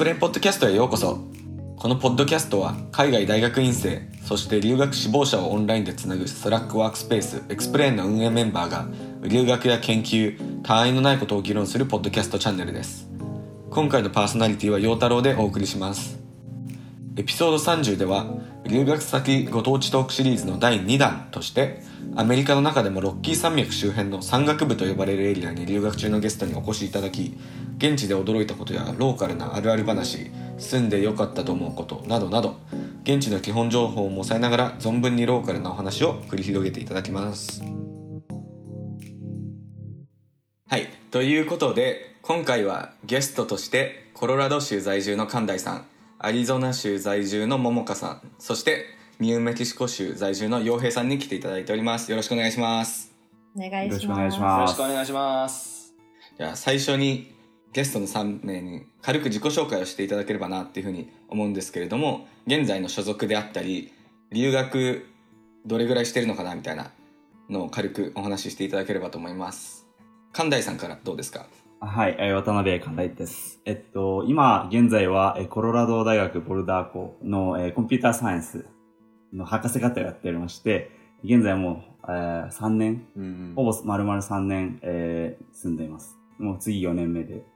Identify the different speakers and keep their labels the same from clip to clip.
Speaker 1: プレイポッドキャストへようこそ。このポッドキャストは海外大学院生そして留学志望者をオンラインでつなぐ Slack ワークスペース XPLANE の運営メンバーが留学や研究他愛のないことを議論するポッドキャストチャンネルです。今回のパーソナリティは陽太郎でお送りします。エピソード30では留学先ご当地トークシリーズの第2弾としてアメリカの中でもロッキー山脈周辺の山岳部と呼ばれるエリアに留学中のゲストにお越しいただき現地で驚いたことやローカルなあるある話住んでよかったと思うことなどなど現地の基本情報も抑えながら存分にローカルなお話を繰り広げていただきます。はいということで今回はゲストとしてコロラド州在住の神大さん。アリゾナ州在住の桃香さんそしてニューメキシコ州在住の洋平さんに来ていただいておりますよろしくお願いします
Speaker 2: お願いします。
Speaker 3: よろしくお願いし
Speaker 4: よ
Speaker 3: ます
Speaker 4: ろしくお願いします。
Speaker 1: じゃあ最初にゲストの3名に軽く自己紹介をしていただければなっていうふうに思うんですけれども現在の所属であったり留学どれぐらいしてるのかなみたいなのを軽くお話ししていただければと思います神大さんからどうですか？
Speaker 3: はい、えー渡辺寛大です。えっと、今、現在は、えーコロラド大学ボルダー校の、えーコンピューターサイエンスの博士課程をやっておりまして、現在もう、えー3年、
Speaker 1: うん
Speaker 3: ほぼ丸々3年、えー住んでいます。もう次4年目で、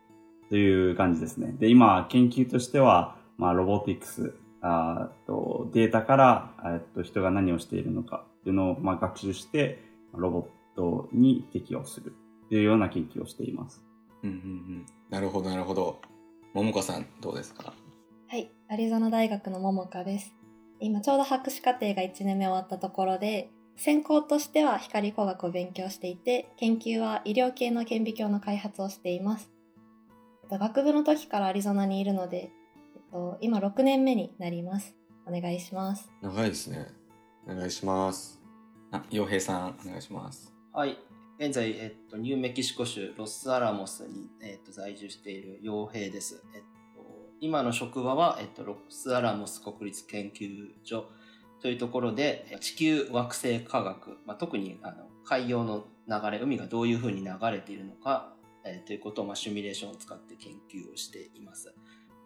Speaker 3: という感じですね。で、今、研究としては、まあ、ロボティクス、あーとデータから、えっと人が何をしているのかっていうのを、まあ、学習して、ロボットに適用するというような研究をしています。
Speaker 1: うんうんうんなるほどなるほど桃香さんどうですか？
Speaker 2: はい、アリゾナ大学の桃香です。今ちょうど博士課程が1年目終わったところで、専攻としては光工学を勉強していて、研究は医療系の顕微鏡の開発をしています。えっと学部の時からアリゾナにいるので、えっと、今6年目になります。お願いします。
Speaker 1: 長いですねお願いしますあ洋平さんお願いします
Speaker 4: はい。現在、えっと、ニューメキシコ州ロスアラモスに、えっと、在住している傭兵です。えっと、今の職場は、えっと、ロスアラモス国立研究所というところで、地球惑星科学、まあ、特にあの海洋の流れ、海がどういうふうに流れているのか、えーということを、まあ、シミュレーションを使って研究をしています。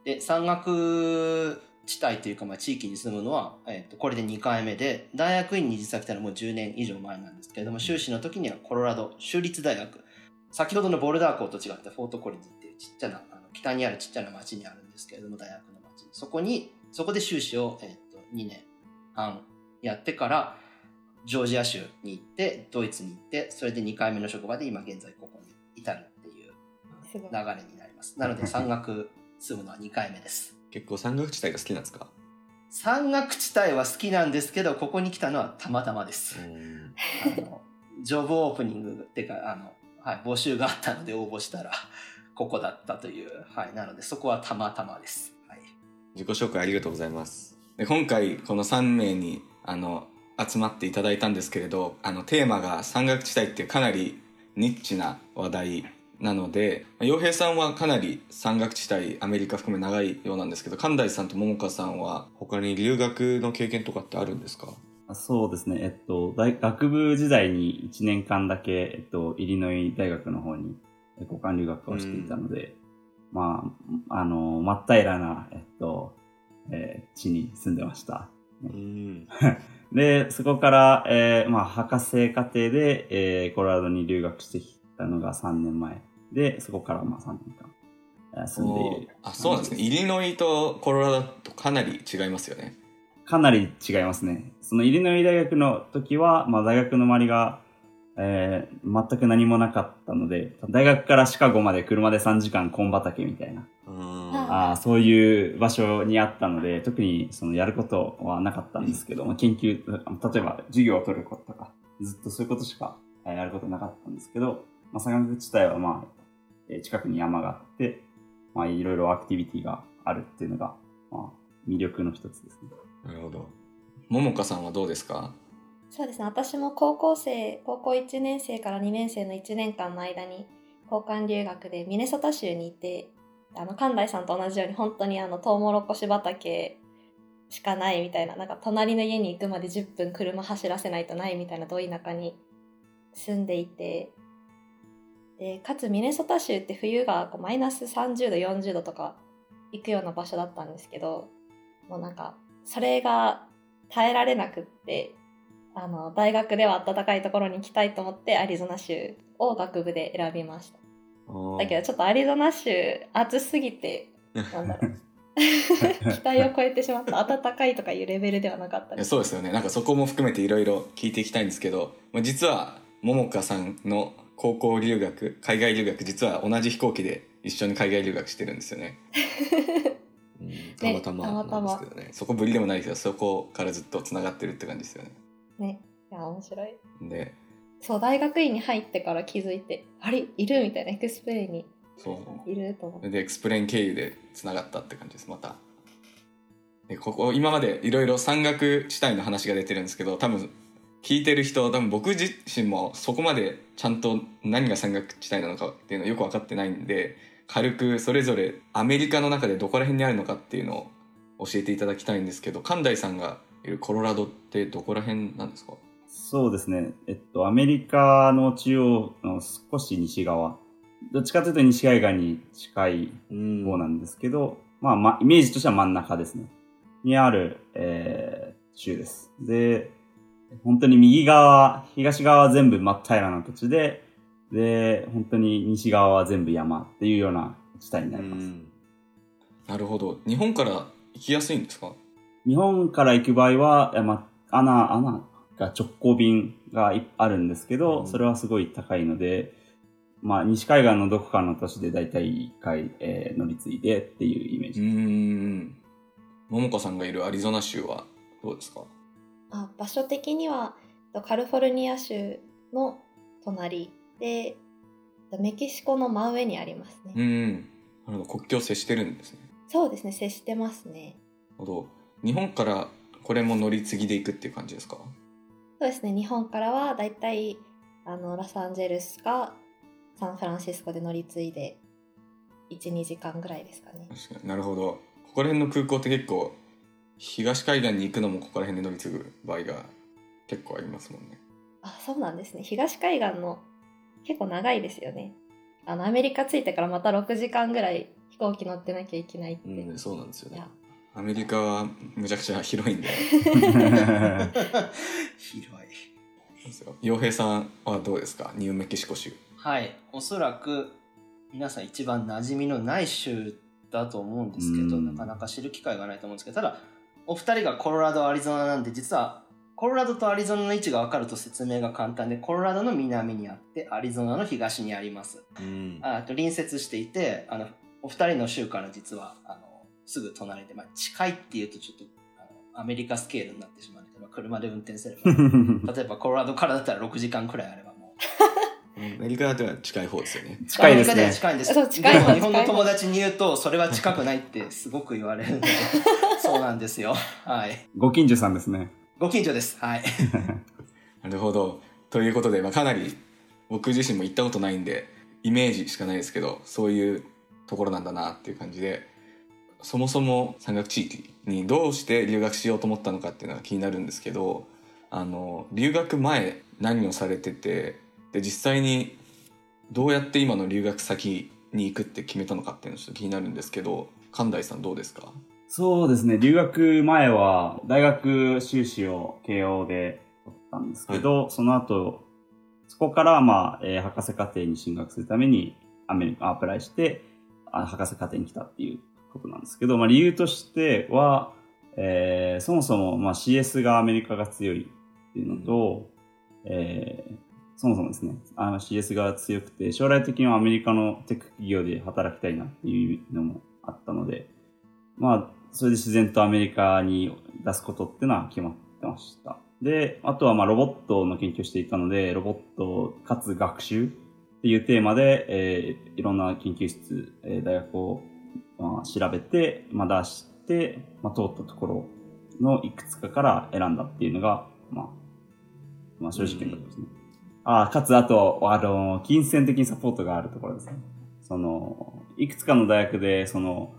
Speaker 4: で、山岳地帯というか、まあ、地域に住むのは、えーとこれで2回目で、大学院に実際来たらもう10年以上前なんですけれども、修士の時にはコロラド州立大学、先ほどのボルダー校と違ってフォートコリンズっていうちっちゃな、あの北にあるちっちゃな町にあるんですけれども、大学の町。そこに、そこで修士を、えーと2年半やってから、ジョージア州に行って、ドイツに行って、それで2回目の職場で今現在ここに至るっていう流。れになります。なので山岳住むのは2回目です。
Speaker 1: 結構山岳地帯が好きなんですか？
Speaker 4: 山岳地帯は好きなんですけど、ここに来たのはたまたまです。
Speaker 1: ん
Speaker 4: あのジョブオープニングっていうか、あの、はい、募集があったので応募したら、ここだったという、はい、なのでそこはたまたまです。はい。
Speaker 1: 自己紹介ありがとうございますで今回この3名にあの集まっていただいたんですけれどあのテーマが山岳地帯っていうかなりニッチな話題なのでまあ洋平さんはかなり山岳地帯アメリカ含め長いようなんですけど神大さんと桃香さんは他に留学の経験とかってあるんですか？
Speaker 3: あそうですね。えっと、大学部時代に1年間だけ、えっと、イリノイ大学の方にえ交換留学をしていたので、まあ、あの、真っ平らな、えっと、えー地に住んでました。
Speaker 1: うん
Speaker 3: で、そこから、えーまあ、博士課程で、えーコロラドに留学してきたのが3年前。で、そこから、まあ、3年間、えー住んでいる。
Speaker 1: あそうなんですね。イリノイとコロラドとかなり違いますよね。
Speaker 3: かなり違いますね。そのイリノイ大学の時は、まあ大学の周りが、えー全く何もなかったので、大学からシカゴまで車で3時間コン畑みたいな、
Speaker 1: あ
Speaker 3: そういう場所にあったので、特にそのやることはなかったんですけど、まあ研究、例えば授業を取ることとか、ずっとそういうことしかえーやることなかったんですけど、まあ、山岳地帯はまあ、えー近くに山があって、まあいろいろアクティビティがあるっていうのが、まあ魅力の一つですね。
Speaker 1: なるほど桃香さんはどうですか？
Speaker 2: そうですね。私も高校生、高校1年生から2年生の1年間の間に交換留学でミネソタ州にいて、あの、関大さんと同じように本当にあの、トウモロコシ畑しかないみたいな、なんか隣の家に行くまで10分車走らせないとないみたいな遠い中に住んでいて、で、かつミネソタ州って冬がこうマイナス30度、40度とか行くような場所だったんですけどもうなんかそれが耐えられなくってあの大学では暖かいところに行きたいと思ってアリゾナ州を学部で選びました。だけどちょっとアリゾナ州暑すぎてなんだろう。期待を超えてしまった。暖かいとかいうレベルではなかったです。
Speaker 1: そうですよね。なんかそこも含めていろいろ聞いていきたいんですけど、まあ、実は桃香さんの高校留学海外留学実は同じ飛行機で一緒に海外留学してるんですよね。うんたまたまなんですけどね。そこぶりでもないけどそこからずっとつながってるって感じですよね。
Speaker 2: ねいや面白い。
Speaker 1: で。
Speaker 2: そう大学院に入ってから気づいてあれ？いる？みたいな XPLANE に。
Speaker 1: そう。
Speaker 2: いると思って。
Speaker 1: で XPLANE 経由でつながったって感じですまた。でここ今までいろいろ山岳地帯の話が出てるんですけど多分聞いてる人多分僕自身もそこまでちゃんと何が山岳地帯なのかっていうのよく分かってないんで軽くそれぞれアメリカの中でどこら辺にあるのかっていうのを教えていただきたいんですけど神田さんがいるコロラドってどこら辺なんですか？
Speaker 3: そうですね。えっと、アメリカの中央の少し西側。どっちかというと西海岸に近い方なんですけど、まあ、ま、イメージとしては真ん中ですね。にある、えー、州です。で、本当に右側、東側は全部真っ平らな土地で、で、本当に西側は全部山っていうような地帯になります。
Speaker 1: なるほど。日本から行きやすいんですか？
Speaker 3: 日本から行く場合は、まあ、アナ、アナが直行便がいあるんですけど、
Speaker 1: うん。
Speaker 3: それはすごい高いので、まあ、西海岸のどこかの都市で大体1回、えー乗り継いでっていうイメー
Speaker 1: う
Speaker 3: ジです。
Speaker 1: ーん。桃子さんがいるアリゾナ州はどうですか？
Speaker 2: あ場所的にはとカリフォルニア州の隣でとメキシコの真上にありますね、
Speaker 1: うんなるほど国境接してるんですね。
Speaker 2: そうですね接してますね。
Speaker 1: なるほど。日本からこれも乗り継ぎで行くっていう感じですか？
Speaker 2: そうですね日本からはだいたいあのロサンゼルスかサンフランシスコで乗り継いで12時間ぐらいですかね。
Speaker 1: 確かに。なるほど。ここら辺の空港って結構東海岸に行くのもここら辺で乗り継ぐ場合が結構ありますもんね。
Speaker 2: あそうなんですね。東海岸の結構長いですよね。あのアメリカ着いてからまた6時間ぐらい飛行機乗ってなきゃいけないって、
Speaker 1: うんそうなんですよね。アメリカはむちゃくちゃ広いんで。
Speaker 4: 広い。
Speaker 1: 洋平さんはどうですか？ニューメキシコ州。
Speaker 4: はい、おそらく皆さん一番馴染みのない州だと思うんですけど、
Speaker 3: うん。
Speaker 4: なかなか知る機会がないと思うんですけど、ただ、お二人がコロラド、アリゾナなんで、実はコロラドとアリゾナの位置が分かると説明が簡単で、コロラドの南にあって、アリゾナの東にあります。
Speaker 1: うん
Speaker 4: ああと隣接していて、あのお二人の州から実はあのすぐ隣で、まあ、近いっていうとちょっとあのアメリカスケールになってしまうので、まあ車で運転すれば、例えばコロラドからだったら6時間くらいあればもう。
Speaker 1: アメリカでは近い方ですよね
Speaker 3: 近いですね
Speaker 4: アメリカでは。近いんです。
Speaker 2: そう近い方
Speaker 4: でも日本の友達に言うと、それは近くないってすごく言われるので、そうなんですよ。はい。
Speaker 3: ご近所さんですね。
Speaker 4: ご近所です。はい。
Speaker 1: なるほどということで、まあ、かなり僕自身も行ったことないんでイメージしかないですけどそういうところなんだなっていう感じでそもそも山岳地域にどうして留学しようと思ったのかっていうのが気になるんですけどあの留学前何をされててで実際にどうやって今の留学先に行くって決めたのかっていうのがちょっと気になるんですけど神田さんどうですか？
Speaker 3: そうですね。留学前は大学修士を慶応で取ったんですけど、その後、そこから、まあ、えー博士課程に進学するためにアメリカアプライして、あ博士課程に来たっていうことなんですけど、まあ、理由としては、えーそもそも、まあ、CS がアメリカが強いっていうのと、えーそもそもですね、あの CS が強くて、将来的にはアメリカのテック企業で働きたいなっていうのもあったので、まあ、それで自然とアメリカに出すことっていうのは決まってました。で、あとはまあロボットの研究をしていたので、ロボットかつ学習っていうテーマで、えーいろんな研究室、えー大学を、まあ、調べて、まあ、出して、まあ、通ったところのいくつかから選んだっていうのが、まあ、まあ正直なところですね。ああ、かつあと、あの、金銭的にサポートがあるところですね。その、いくつかの大学で、その、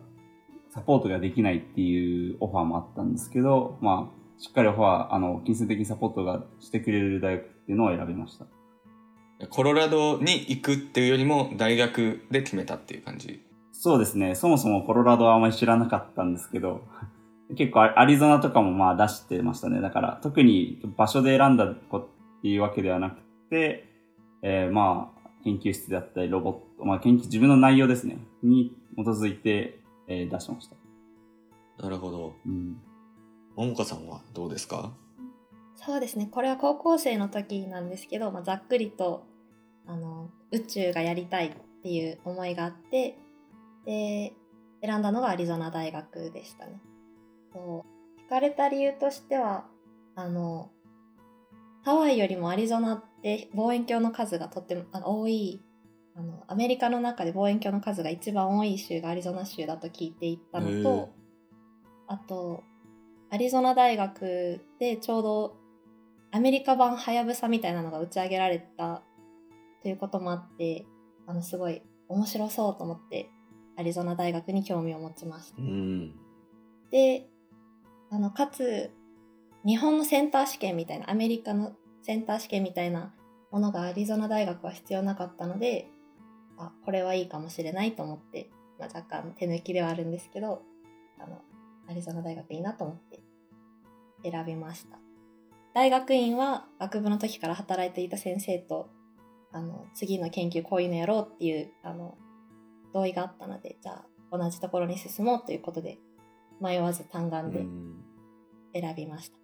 Speaker 3: サポートができないっていうオファーもあったんですけど、まあ、しっかりオファー、あの、金銭的にサポートがしてくれる大学っていうのを選びました。
Speaker 1: コロラドに行くっていうよりも大学で決めたっていう感じ
Speaker 3: そうですね。そもそもコロラドはあまり知らなかったんですけど、結構アリゾナとかもまあ出してましたね。だから特に場所で選んだ子っていうわけではなくて、えー、まあ研究室であったりロボット、まあ研究、自分の内容ですね。に基づいて、えー、出しました。
Speaker 1: なるほど。
Speaker 3: うん。
Speaker 1: ももかさんはどうですか？
Speaker 2: そうですねこれは高校生の時なんですけど、まあ、ざっくりとあの宇宙がやりたいっていう思いがあってで選んだのがアリゾナ大学でしたね。そう聞かれた理由としてはあのハワイよりもアリゾナって望遠鏡の数がとってもあの多いあのアメリカの中で望遠鏡の数が一番多い州がアリゾナ州だと聞いていったのとあとアリゾナ大学でちょうどアメリカ版はやぶさみたいなのが打ち上げられたということもあってあのすごい面白そうと思ってアリゾナ大学に興味を持ちました
Speaker 1: う。ん。
Speaker 2: であのかつ日本のセンター試験みたいなアメリカのセンター試験みたいなものがアリゾナ大学は必要なかったのであこれはいいかもしれないと思って、まあ、若干手抜きではあるんですけどあのアリゾナ大学いいなと思って選びました。大学院は学部の時から働いていた先生とあの次の研究こういうのやろうっていうあの同意があったのでじゃあ同じところに進もうということで迷わず単眼で
Speaker 1: うん。
Speaker 2: 選びました、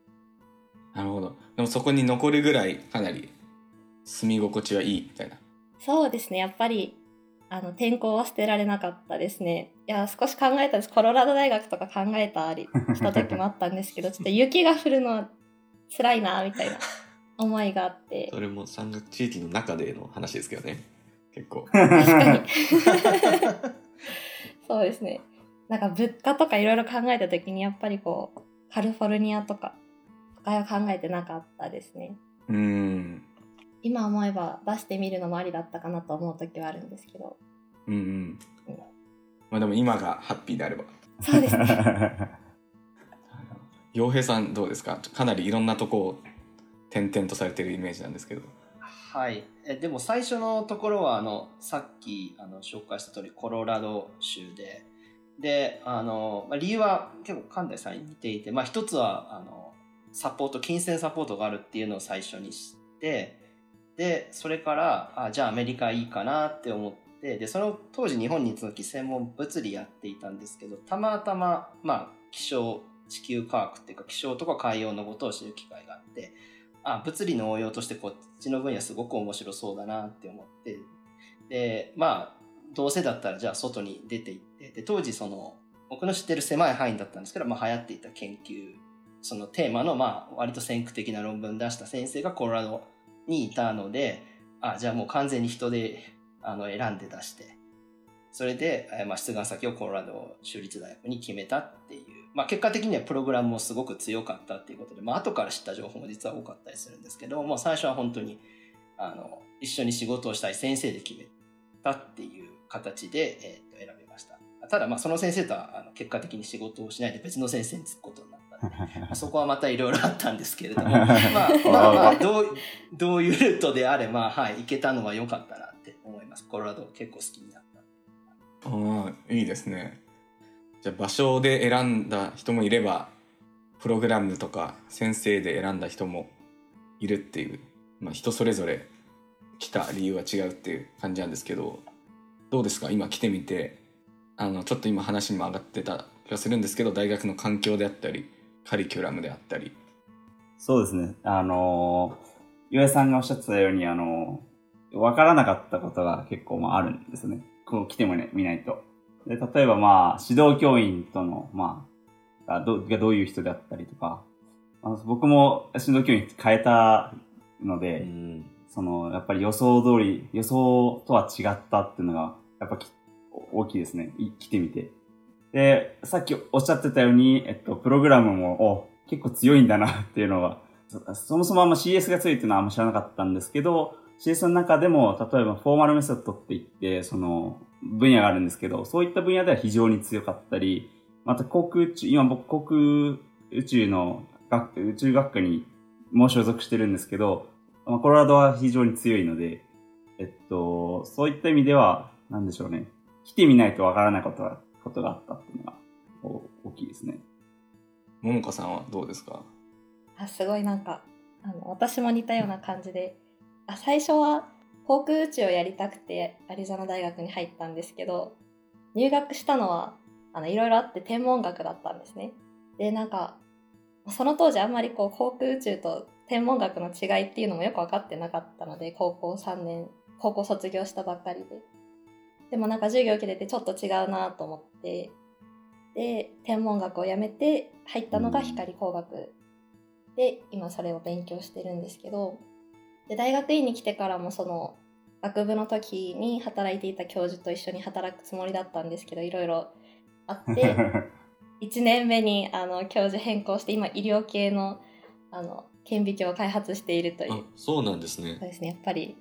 Speaker 1: なるほど。でもそこに残るぐらいかなり住み心地はいいみたいな。
Speaker 2: そうですねやっぱりあの天候は捨てられなかったですねいや少し考えたんですコロラド大学とか考えたりした時もあったんですけど ちょっと雪が降るのは辛いなみたいな思いがあって
Speaker 1: それも山岳地域の中での話ですけどね。結構。
Speaker 2: 確かに そうですねなんか物価とかいろいろ考えた時にやっぱりこうカリフォルニアとか会は考えてなかったですね
Speaker 1: うん。
Speaker 2: 今思えば出してみるのもありだったかなと思う時はあるんですけど
Speaker 1: うんうん。まあでも今がハッピーであれば。
Speaker 2: そうですね
Speaker 1: 洋平さんどうですかかなりいろんなとこを転々とされてるイメージなんですけど。
Speaker 4: はい、えでも最初のところはあのさっきあの紹介した通りコロラド州でであの、まあ、理由は結構神田さんに似ていて、まあ、一つはあのサポート金銭サポートがあるっていうのを最初に知ってでそれからあじゃあアメリカいいかなって思ってでその当時日本にいた時専門物理やっていたんですけどたまたま、まあ、気象地球科学っていうか気象とか海洋のことを知る機会があってあ物理の応用としてこっちの分野すごく面白そうだなって思ってでまあどうせだったらじゃあ外に出て行ってで当時その僕の知ってる狭い範囲だったんですけど、まあ、流行っていた研究そのテーマのまあ割と先駆的な論文出した先生がコロラドにいたのであじゃあもう完全に人であの選んで出して。それで、まあ、出願先をコロラド州立大学に決めたっていう、まあ、結果的にはプログラムもすごく強かったっていうことで、まあ後から知った情報も実は多かったりするんですけどもう最初は本当にあの一緒に仕事をしたい先生で決めたっていう形で、えーと選びました。ただまあその先生とはあの結果的に仕事をしないで別の先生に就くことになった。そこはまたいろいろあったんですけれども。まあまあまあどうどういうルートであれまあはい行けたのは良かったなって思います。コロラド結構好きになった。
Speaker 1: ああ、いいですね。じゃあ場所で選んだ人もいれば、プログラムとか先生で選んだ人もいるっていう、まあ人それぞれ来た理由は違うっていう感じなんですけど、どうですか？今来てみて、あの、ちょっと今話にも上がってた気がするんですけど、大学の環境であったり、カリキュラムであったり。
Speaker 3: そうですね。あのー、岩井さんがおっしゃってたように、あのー、わからなかったことが結構まああるんですね。こう来てもね、見ないと。で、例えばまあ、指導教員との、まあ、どがどういう人であったりとか、あの僕も指導教員変えたので、
Speaker 1: ん。
Speaker 3: その、やっぱり予想通り、予想とは違ったっていうのが、やっぱき大きいですね。い来てみて。で、さっきおっしゃってたように、えっと、プログラムも、結構強いんだなっていうのが、そもそもあんま CS が強いっていうのはあんま知らなかったんですけど、CS の中でも、例えばフォーマルメソッドって言って、その、分野があるんですけど、そういった分野では非常に強かったり、また航空宇宙、今僕航空宇宙の学宇宙学科にも所属してるんですけど、まあ、コロラドは非常に強いので、えっと、そういった意味では、なんでしょうね。来てみないとわからないことがことがあったっていうのが大きいですね。
Speaker 1: ももかさんはどうですか？
Speaker 2: あすごいなんかあの私も似たような感じであ最初は航空宇宙をやりたくてアリゾナ大学に入ったんですけど入学したのはあのいろいろあって天文学だったんですね。でなんかその当時あんまりこう航空宇宙と天文学の違いっていうのもよく分かってなかったので高校3年高校卒業したばっかりででもなんか授業受けててちょっと違うなと思って。で天文学をやめて入ったのが光工学で今それを勉強してるんですけど。で大学院に来てからもその学部の時に働いていた教授と一緒に働くつもりだったんですけどいろいろあって 1年目にあの教授変更して今医療系のあの顕微鏡を開発しているという。
Speaker 1: あそうなんですね。
Speaker 2: そうですね。やっぱり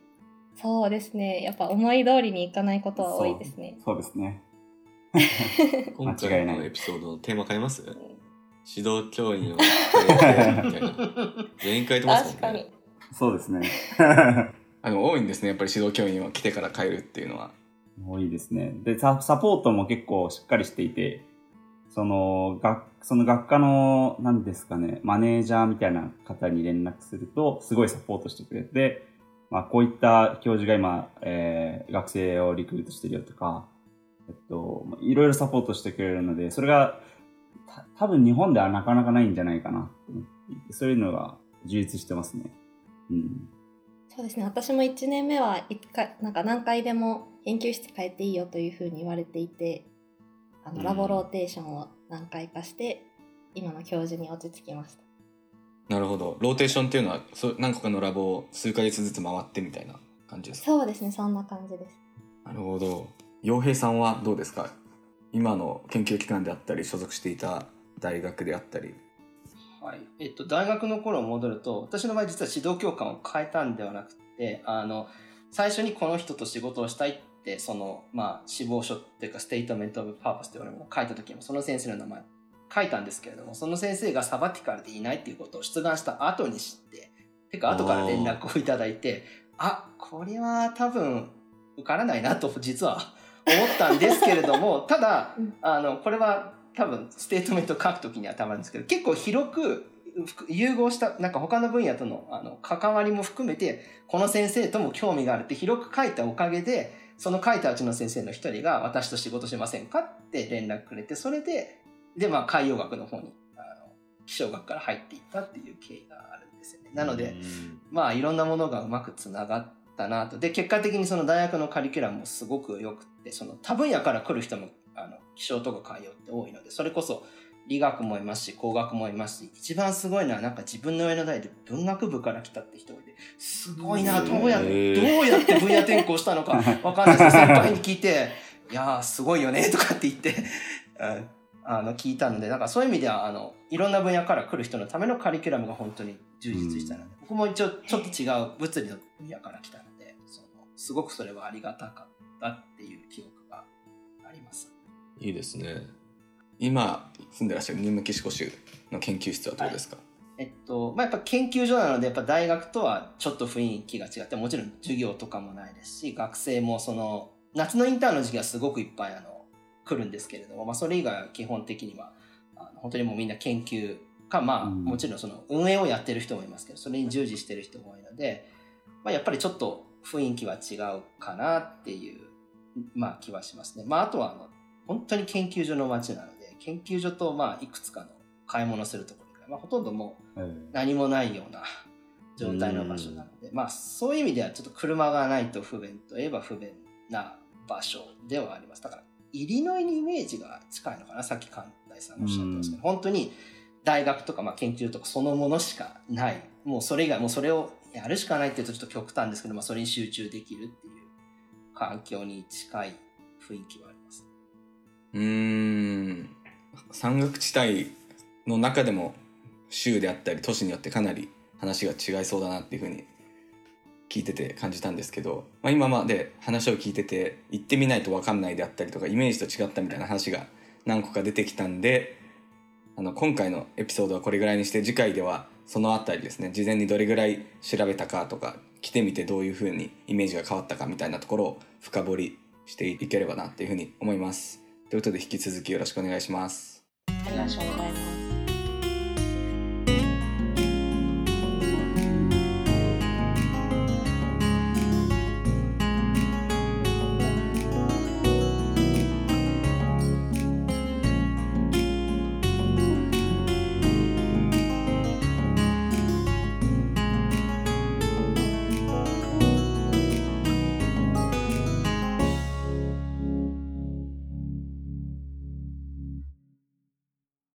Speaker 2: そうですね。やっぱ思い通りにいかないことは多いですね。
Speaker 3: そう。ですね。
Speaker 1: 今
Speaker 3: 間違いない
Speaker 1: 回のエピソードのテーマ変えます？指導教員を 変えてみたいな。全員変えてますもんね。
Speaker 2: 確かに
Speaker 3: そうですね。
Speaker 1: あの多いんですね。やっぱり指導教員は来てから変えるっていうのは。
Speaker 3: 多いですね。で、ササポートも結構しっかりしていて、その、学、その学科の、何ですかね、マネージャーみたいな方に連絡すると、すごいサポートしてくれて、まあ、こういった教授が今、えー、学生をリクルートしてるよとか、えっと、いろいろサポートしてくれるので、それが、た多分日本ではなかなかないんじゃないかなそういうのが充実してますね。うん。
Speaker 2: そうですね私も1年目は一回なんか何回でも研究室変えていいよというふうに言われていてあ
Speaker 3: うん
Speaker 2: のラボローテーションを何回かして、今の教授に落ち着きました
Speaker 1: なるほど。ローテーションっていうのはそう何個かのラボを数ヶ月ずつ回ってみたいな感じですか？
Speaker 2: そうですねそんな感じです。
Speaker 1: なるほど。洋平さんはどうですか？今の研究機関であったり所属していた大学であったり。
Speaker 4: はい。えっと、大学の頃戻ると私の場合実は指導教官を変えたんではなくてあの最初にこの人と仕事をしたいってその、まあ、志望書っていうか Statement of Purpose というものを書いた時もその先生の名前書いたんですけれどもその先生がサバティカルでいないっていうことを出願した後に知っててか後から連絡をいただいてあこれは多分受からないなと実は思ったんですけれども ただ
Speaker 2: うん。
Speaker 4: あのこれは多分ステートメント書くときにはたまるんですけど結構広くふ融合したなんか他の分野とのあの関わりも含めてこの先生とも興味があるって広く書いたおかげでその書いたうちの先生の一人が私と仕事しませんかって連絡くれてそれででまあ海洋学の方にあの気象学から入っていったっていう経緯があるんですよね。なので、まあいろんなものがうまくつながったなと。で、結果的にその大学のカリキュラムもすごく良くって、その多分野から来る人もあの気象とか海洋って多いので、それこそ理学もいますし、工学もいますし、一番すごいのはなんか自分の上の代で文学部から来たって人がいて、すごいな、どうやどうやって分野転校したのかわかんないです先輩に聞いて、いやーすごいよね、とかって言って、うんあの聞いたので、なんかそういう意味では、あの、いろんな分野から来る人のためのカリキュラムが本当に充実したので、僕も一応ちょっと違う物理の分野から来たので、そのすごくそれはありがたかったっていう記憶があります。
Speaker 1: いいですね。今住んでらっしゃるニューメキシコ州の研究室はどうですか、
Speaker 4: えっと、まあ、やっぱ研究所なので、やっぱ大学とはちょっと雰囲気が違って、もちろん授業とかもないですし、学生もその、夏のインターンの時期はすごくいっぱいあの、来るんですけれども、まあ、それ以外は基本的には、あの本当にもうみんな研究か、まあ、
Speaker 3: うん
Speaker 4: もちろんその運営をやってる人もいますけど、それに従事してる人も多いので、まあ、やっぱりちょっと雰囲気は違うかなっていう、まあ、気はしますね。まあ、あとはあの、本当に研究所の街なので、研究所と、まあ、いくつかの買い物するところ以外、まあ、ほとんどもう、
Speaker 3: えー
Speaker 4: 何もないような 状態の場所なので、まあそういう意味ではちょっと車がないと不便といえば不便な場所ではあります。だから、イリノイにイメージが近いのかな、さっき関大さんがおっしゃってますけど、本当に大学とかまあ研究とかそのものしかない。もうそれ以外、もうそれをやるしかないっていうとちょっと極端ですけど、まあそれに集中できるっていう環境に近い雰囲気はあります。
Speaker 1: うーん山岳地帯の中でも州であったり都市によってかなり話が違いそうだなっていうふうに聞いてて感じたんですけど、まあ、今まで話を聞いてて行ってみないと分かんないであったりとかイメージと違ったみたいな話が何個か出てきたんであの今回のエピソードはこれぐらいにして次回ではそのあたりですね事前にどれぐらい調べたかとか来てみてどういうふうにイメージが変わったかみたいなところを深掘りしていければなっていうふうに思います。ということで引き続きよろしくお願いします。
Speaker 2: よろしくお願いします。